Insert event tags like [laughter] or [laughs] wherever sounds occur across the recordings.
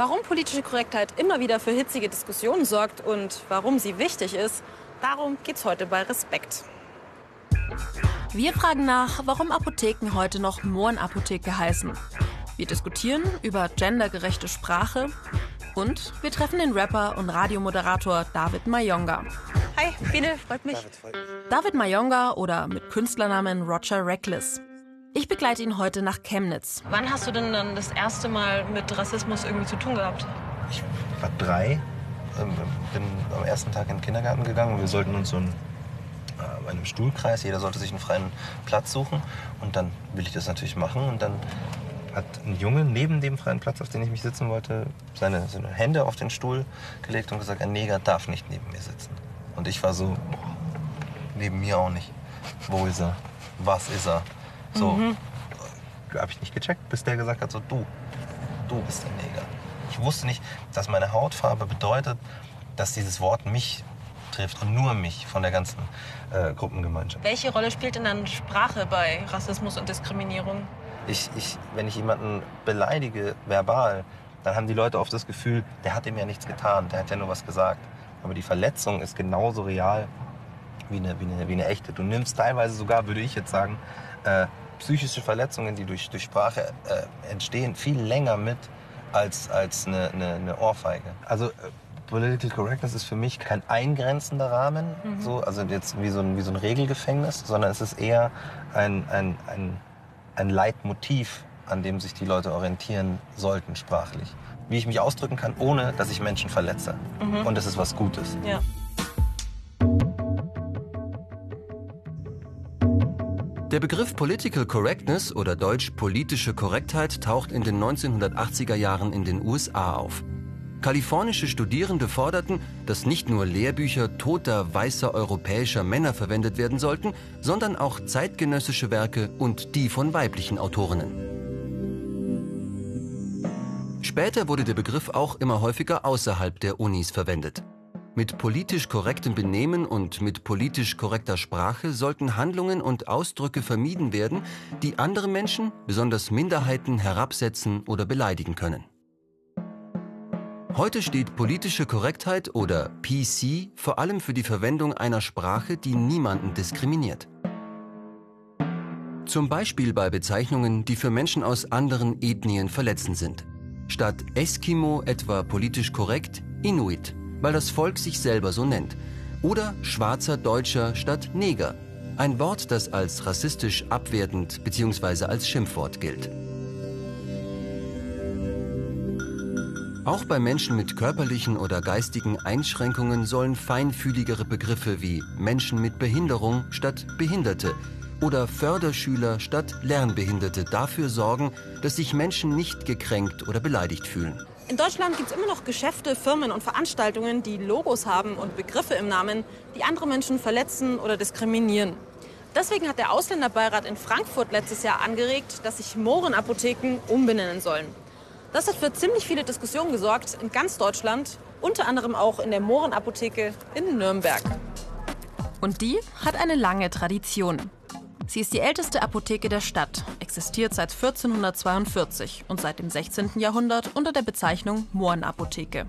Warum politische Korrektheit immer wieder für hitzige Diskussionen sorgt und warum sie wichtig ist, darum geht's heute bei Respekt. Wir fragen nach, warum Apotheken heute noch Mohrenapotheke heißen. Wir diskutieren über gendergerechte Sprache und wir treffen den Rapper und Radiomoderator David Mayonga. Hi, Biene, freut mich. David, freut mich. David Mayonga oder mit Künstlernamen Roger Reckless. Ich begleite ihn heute nach Chemnitz. Wann hast du denn dann das erste Mal mit Rassismus irgendwie zu tun gehabt? Ich war drei, ähm, bin am ersten Tag in den Kindergarten gegangen. Wir sollten uns so ein äh, einem Stuhlkreis. Jeder sollte sich einen freien Platz suchen. Und dann will ich das natürlich machen. Und dann hat ein Junge neben dem freien Platz, auf den ich mich sitzen wollte, seine, seine Hände auf den Stuhl gelegt und gesagt, ein Neger darf nicht neben mir sitzen. Und ich war so, neben mir auch nicht. Wo ist er? Was ist er? So, mhm. habe ich nicht gecheckt, bis der gesagt hat, so du, du bist der Neger. Ich wusste nicht, dass meine Hautfarbe bedeutet, dass dieses Wort mich trifft und nur mich von der ganzen äh, Gruppengemeinschaft. Welche Rolle spielt denn dann Sprache bei Rassismus und Diskriminierung? Ich, ich, wenn ich jemanden beleidige, verbal, dann haben die Leute oft das Gefühl, der hat ihm ja nichts getan, der hat ja nur was gesagt. Aber die Verletzung ist genauso real wie eine, wie eine, wie eine echte. Du nimmst teilweise sogar, würde ich jetzt sagen, äh, psychische Verletzungen, die durch, durch Sprache äh, entstehen, viel länger mit als, als eine, eine, eine Ohrfeige. Also äh, Political Correctness ist für mich kein eingrenzender Rahmen, mhm. so, also jetzt wie so, ein, wie so ein Regelgefängnis, sondern es ist eher ein, ein, ein, ein Leitmotiv, an dem sich die Leute orientieren sollten sprachlich. Wie ich mich ausdrücken kann, ohne dass ich Menschen verletze. Mhm. Und es ist was Gutes. Ja. Der Begriff Political Correctness oder deutsch politische Korrektheit taucht in den 1980er Jahren in den USA auf. Kalifornische Studierende forderten, dass nicht nur Lehrbücher toter weißer europäischer Männer verwendet werden sollten, sondern auch zeitgenössische Werke und die von weiblichen Autorinnen. Später wurde der Begriff auch immer häufiger außerhalb der Unis verwendet. Mit politisch korrektem Benehmen und mit politisch korrekter Sprache sollten Handlungen und Ausdrücke vermieden werden, die andere Menschen, besonders Minderheiten, herabsetzen oder beleidigen können. Heute steht politische Korrektheit oder PC vor allem für die Verwendung einer Sprache, die niemanden diskriminiert. Zum Beispiel bei Bezeichnungen, die für Menschen aus anderen Ethnien verletzend sind. Statt Eskimo etwa politisch korrekt Inuit, weil das Volk sich selber so nennt. Oder schwarzer Deutscher statt Neger, ein Wort, das als rassistisch abwertend bzw. als Schimpfwort gilt. Auch bei Menschen mit körperlichen oder geistigen Einschränkungen sollen feinfühligere Begriffe wie Menschen mit Behinderung statt Behinderte oder Förderschüler statt Lernbehinderte dafür sorgen, dass sich Menschen nicht gekränkt oder beleidigt fühlen. In Deutschland gibt es immer noch Geschäfte, Firmen und Veranstaltungen, die Logos haben und Begriffe im Namen, die andere Menschen verletzen oder diskriminieren. Deswegen hat der Ausländerbeirat in Frankfurt letztes Jahr angeregt, dass sich Mohrenapotheken umbenennen sollen. Das hat für ziemlich viele Diskussionen gesorgt in ganz Deutschland, unter anderem auch in der Mohrenapotheke in Nürnberg. Und die hat eine lange Tradition. Sie ist die älteste Apotheke der Stadt, existiert seit 1442 und seit dem 16. Jahrhundert unter der Bezeichnung Mohrenapotheke.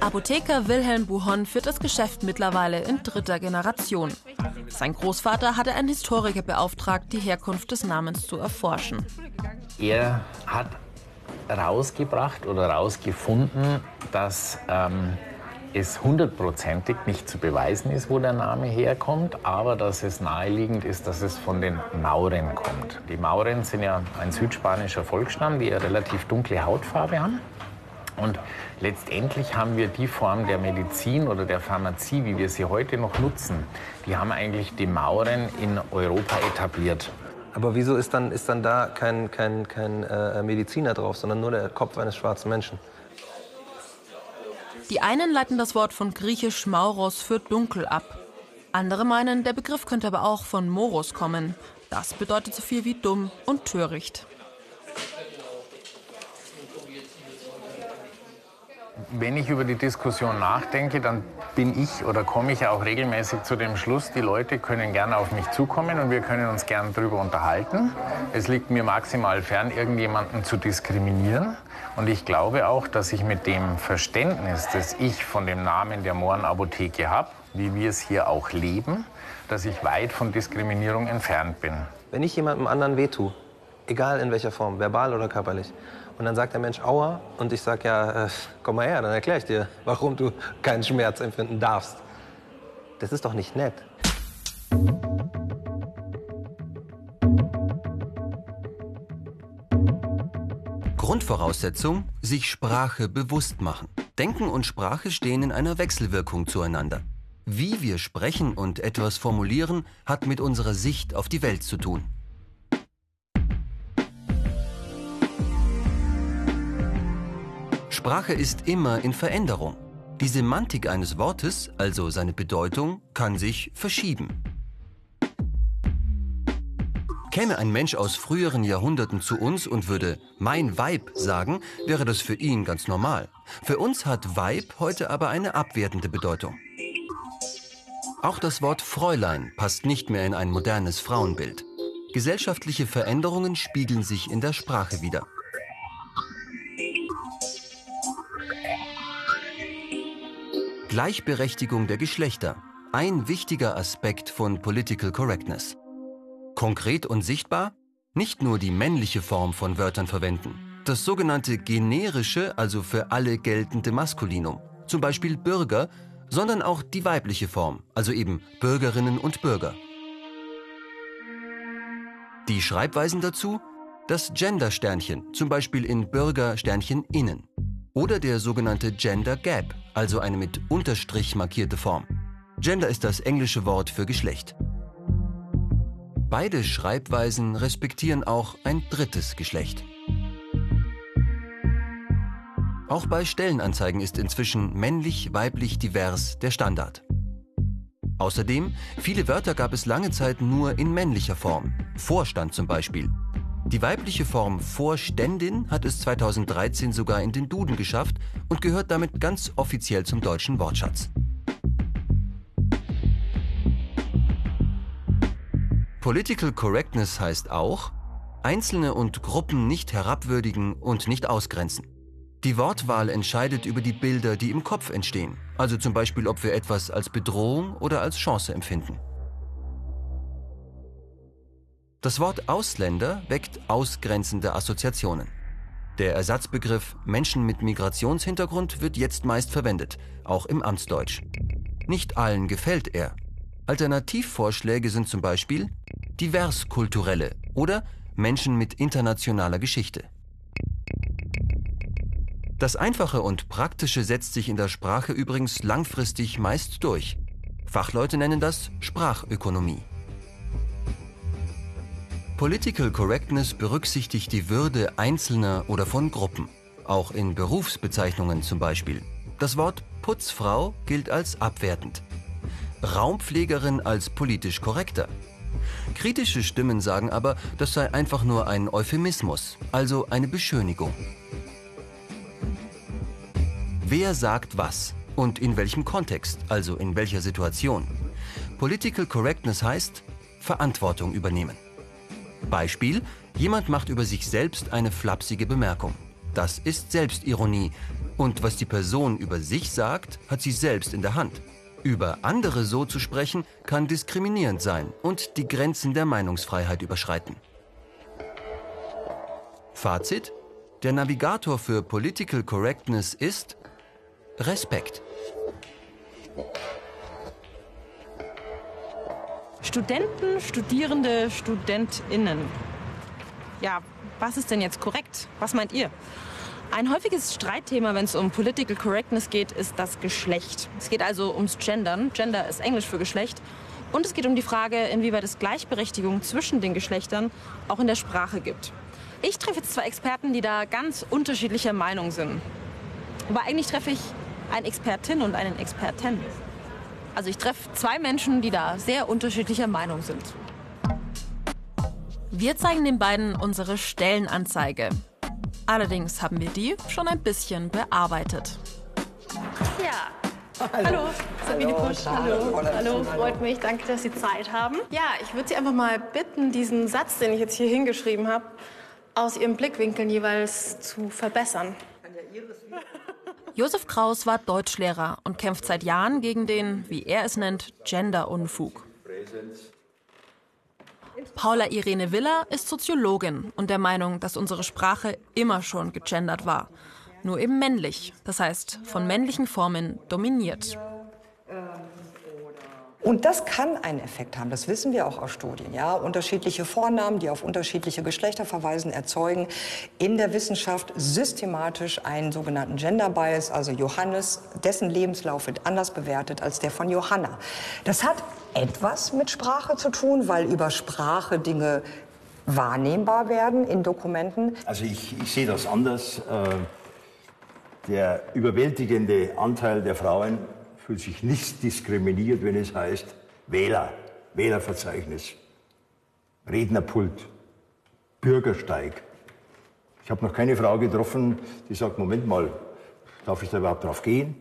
Apotheker Wilhelm Buhon führt das Geschäft mittlerweile in dritter Generation. Sein Großvater hatte einen Historiker beauftragt, die Herkunft des Namens zu erforschen. Er hat rausgebracht oder rausgefunden, dass ähm, es hundertprozentig nicht zu beweisen ist, wo der Name herkommt, aber dass es naheliegend ist, dass es von den Mauren kommt. Die Mauren sind ja ein südspanischer Volksstamm, die eine relativ dunkle Hautfarbe haben. Und letztendlich haben wir die Form der Medizin oder der Pharmazie, wie wir sie heute noch nutzen, die haben eigentlich die Mauren in Europa etabliert. Aber wieso ist dann, ist dann da kein, kein, kein äh, Mediziner drauf, sondern nur der Kopf eines schwarzen Menschen? Die einen leiten das Wort von griechisch Mauros für dunkel ab. Andere meinen, der Begriff könnte aber auch von Moros kommen. Das bedeutet so viel wie dumm und töricht. Wenn ich über die Diskussion nachdenke, dann bin ich oder komme ich auch regelmäßig zu dem Schluss, die Leute können gerne auf mich zukommen und wir können uns gerne darüber unterhalten. Es liegt mir maximal fern, irgendjemanden zu diskriminieren. Und ich glaube auch, dass ich mit dem Verständnis, das ich von dem Namen der Mohrenapotheke habe, wie wir es hier auch leben, dass ich weit von Diskriminierung entfernt bin. Wenn ich jemandem anderen wehtue, egal in welcher Form, verbal oder körperlich, und dann sagt der Mensch Aua und ich sage ja, äh, komm mal her, dann erkläre ich dir, warum du keinen Schmerz empfinden darfst. Das ist doch nicht nett. Grundvoraussetzung, sich Sprache bewusst machen. Denken und Sprache stehen in einer Wechselwirkung zueinander. Wie wir sprechen und etwas formulieren, hat mit unserer Sicht auf die Welt zu tun. Sprache ist immer in Veränderung. Die Semantik eines Wortes, also seine Bedeutung, kann sich verschieben. Käme ein Mensch aus früheren Jahrhunderten zu uns und würde mein Weib sagen, wäre das für ihn ganz normal. Für uns hat Weib heute aber eine abwertende Bedeutung. Auch das Wort Fräulein passt nicht mehr in ein modernes Frauenbild. Gesellschaftliche Veränderungen spiegeln sich in der Sprache wider. Gleichberechtigung der Geschlechter. Ein wichtiger Aspekt von Political Correctness. Konkret und sichtbar? Nicht nur die männliche Form von Wörtern verwenden. Das sogenannte generische, also für alle geltende Maskulinum, zum Beispiel Bürger, sondern auch die weibliche Form, also eben Bürgerinnen und Bürger. Die Schreibweisen dazu? Das Gender-Sternchen, zum Beispiel in Bürger-Sternchen innen. Oder der sogenannte Gender Gap, also eine mit Unterstrich markierte Form. Gender ist das englische Wort für Geschlecht. Beide Schreibweisen respektieren auch ein drittes Geschlecht. Auch bei Stellenanzeigen ist inzwischen männlich-weiblich divers der Standard. Außerdem, viele Wörter gab es lange Zeit nur in männlicher Form. Vorstand zum Beispiel. Die weibliche Form Vorständin hat es 2013 sogar in den Duden geschafft und gehört damit ganz offiziell zum deutschen Wortschatz. Political Correctness heißt auch, Einzelne und Gruppen nicht herabwürdigen und nicht ausgrenzen. Die Wortwahl entscheidet über die Bilder, die im Kopf entstehen, also zum Beispiel, ob wir etwas als Bedrohung oder als Chance empfinden. Das Wort Ausländer weckt ausgrenzende Assoziationen. Der Ersatzbegriff Menschen mit Migrationshintergrund wird jetzt meist verwendet, auch im Amtsdeutsch. Nicht allen gefällt er. Alternativvorschläge sind zum Beispiel Diverskulturelle oder Menschen mit internationaler Geschichte. Das Einfache und Praktische setzt sich in der Sprache übrigens langfristig meist durch. Fachleute nennen das Sprachökonomie. Political Correctness berücksichtigt die Würde Einzelner oder von Gruppen, auch in Berufsbezeichnungen zum Beispiel. Das Wort Putzfrau gilt als abwertend, Raumpflegerin als politisch korrekter. Kritische Stimmen sagen aber, das sei einfach nur ein Euphemismus, also eine Beschönigung. Wer sagt was und in welchem Kontext, also in welcher Situation? Political Correctness heißt Verantwortung übernehmen. Beispiel, jemand macht über sich selbst eine flapsige Bemerkung. Das ist Selbstironie. Und was die Person über sich sagt, hat sie selbst in der Hand. Über andere so zu sprechen, kann diskriminierend sein und die Grenzen der Meinungsfreiheit überschreiten. Fazit? Der Navigator für Political Correctness ist Respekt. Studenten, Studierende, Studentinnen. Ja, was ist denn jetzt korrekt? Was meint ihr? Ein häufiges Streitthema, wenn es um Political Correctness geht, ist das Geschlecht. Es geht also ums Gendern. Gender ist Englisch für Geschlecht. Und es geht um die Frage, inwieweit es Gleichberechtigung zwischen den Geschlechtern auch in der Sprache gibt. Ich treffe jetzt zwei Experten, die da ganz unterschiedlicher Meinung sind. Aber eigentlich treffe ich eine Expertin und einen Experten. Also ich treffe zwei Menschen, die da sehr unterschiedlicher Meinung sind. Wir zeigen den beiden unsere Stellenanzeige. Allerdings haben wir die schon ein bisschen bearbeitet. Ja, Hallo, Hallo Sabine Pusch. Hallo. Hallo. Hallo, freut mich. Danke, dass Sie Zeit haben. Ja, ich würde Sie einfach mal bitten, diesen Satz, den ich jetzt hier hingeschrieben habe, aus Ihren Blickwinkeln jeweils zu verbessern. Josef Kraus war Deutschlehrer und kämpft seit Jahren gegen den, wie er es nennt, Gender-Unfug. Paula Irene Willer ist Soziologin und der Meinung, dass unsere Sprache immer schon gegendert war. Nur eben männlich, das heißt von männlichen Formen dominiert. Und das kann einen Effekt haben, das wissen wir auch aus Studien. Ja? Unterschiedliche Vornamen, die auf unterschiedliche Geschlechter verweisen, erzeugen in der Wissenschaft systematisch einen sogenannten Gender Bias. Also Johannes, dessen Lebenslauf wird anders bewertet als der von Johanna. Das hat etwas mit Sprache zu tun, weil über Sprache Dinge wahrnehmbar werden in Dokumenten. Also ich, ich sehe das anders. Äh, der überwältigende Anteil der Frauen fühlt sich nicht diskriminiert, wenn es heißt Wähler, Wählerverzeichnis, Rednerpult, Bürgersteig. Ich habe noch keine Frau getroffen, die sagt, Moment mal, darf ich da überhaupt drauf gehen?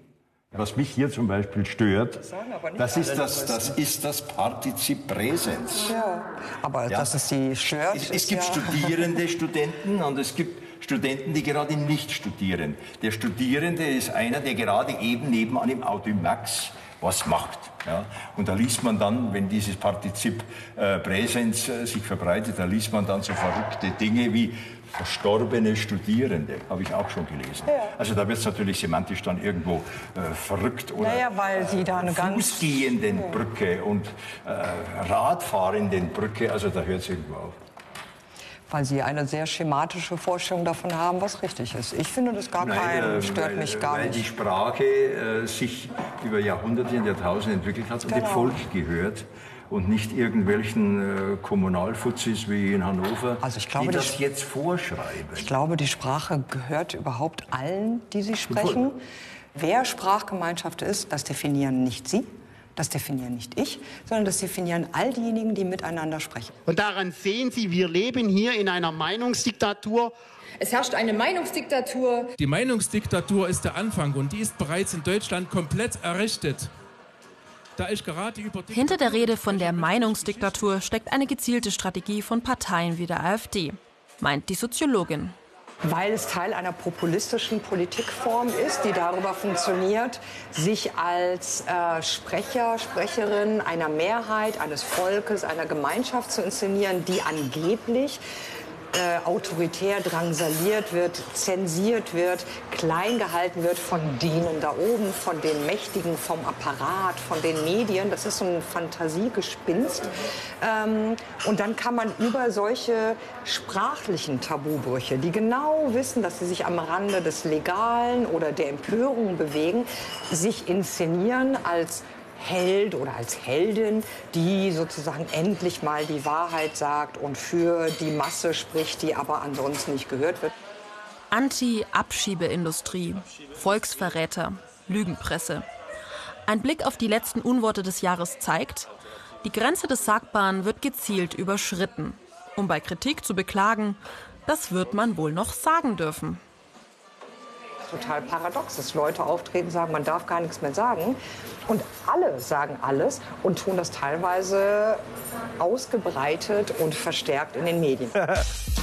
Was mich hier zum Beispiel stört, das ist das, das ist das Partizip Präsens. Ja, aber ja. dass es Sie stört. Es, es gibt ja. Studierende, [laughs] Studenten und es gibt Studenten, die gerade nicht studieren. Der Studierende ist einer, der gerade eben nebenan im Audimax was macht. Ja? Und da liest man dann, wenn dieses Partizip äh, Präsens äh, sich verbreitet, da liest man dann so verrückte Dinge wie verstorbene Studierende, habe ich auch schon gelesen. Ja. Also da wird es natürlich semantisch dann irgendwo äh, verrückt. Oder naja, weil sie da eine Fußgehenden Brücke und äh, Radfahrenden Brücke, also da hört es irgendwo auf weil Sie eine sehr schematische Vorstellung davon haben, was richtig ist. Ich finde das gar kein, stört weil, mich gar weil nicht. Weil die Sprache äh, sich über Jahrhunderte und Jahrtausende entwickelt hat genau. und dem. Volk gehört und nicht irgendwelchen äh, Kommunalfuzis wie in Hannover, also ich glaube, die das die, jetzt vorschreiben. Ich glaube, die Sprache gehört überhaupt allen, die sie sprechen. Wer Sprachgemeinschaft ist, das definieren nicht Sie, das definieren nicht ich, sondern das definieren all diejenigen, die miteinander sprechen. Und daran sehen Sie, wir leben hier in einer Meinungsdiktatur. Es herrscht eine Meinungsdiktatur. Die Meinungsdiktatur ist der Anfang und die ist bereits in Deutschland komplett errichtet. Hinter der Rede von der Meinungsdiktatur steckt eine gezielte Strategie von Parteien wie der AfD, meint die Soziologin weil es Teil einer populistischen Politikform ist, die darüber funktioniert, sich als äh, Sprecher, Sprecherin einer Mehrheit, eines Volkes, einer Gemeinschaft zu inszenieren, die angeblich äh, autoritär drangsaliert wird, zensiert wird, klein gehalten wird von denen da oben, von den Mächtigen, vom Apparat, von den Medien. Das ist so ein Fantasiegespinst. Ähm, und dann kann man über solche sprachlichen Tabubrüche, die genau wissen, dass sie sich am Rande des Legalen oder der Empörung bewegen, sich inszenieren als Held oder als Heldin, die sozusagen endlich mal die Wahrheit sagt und für die Masse spricht, die aber ansonsten nicht gehört wird. Anti-Abschiebeindustrie, Volksverräter, Lügenpresse. Ein Blick auf die letzten Unworte des Jahres zeigt, die Grenze des Sagbaren wird gezielt überschritten. Um bei Kritik zu beklagen, das wird man wohl noch sagen dürfen total paradox, dass Leute auftreten, sagen, man darf gar nichts mehr sagen. Und alle sagen alles und tun das teilweise ausgebreitet und verstärkt in den Medien. [laughs]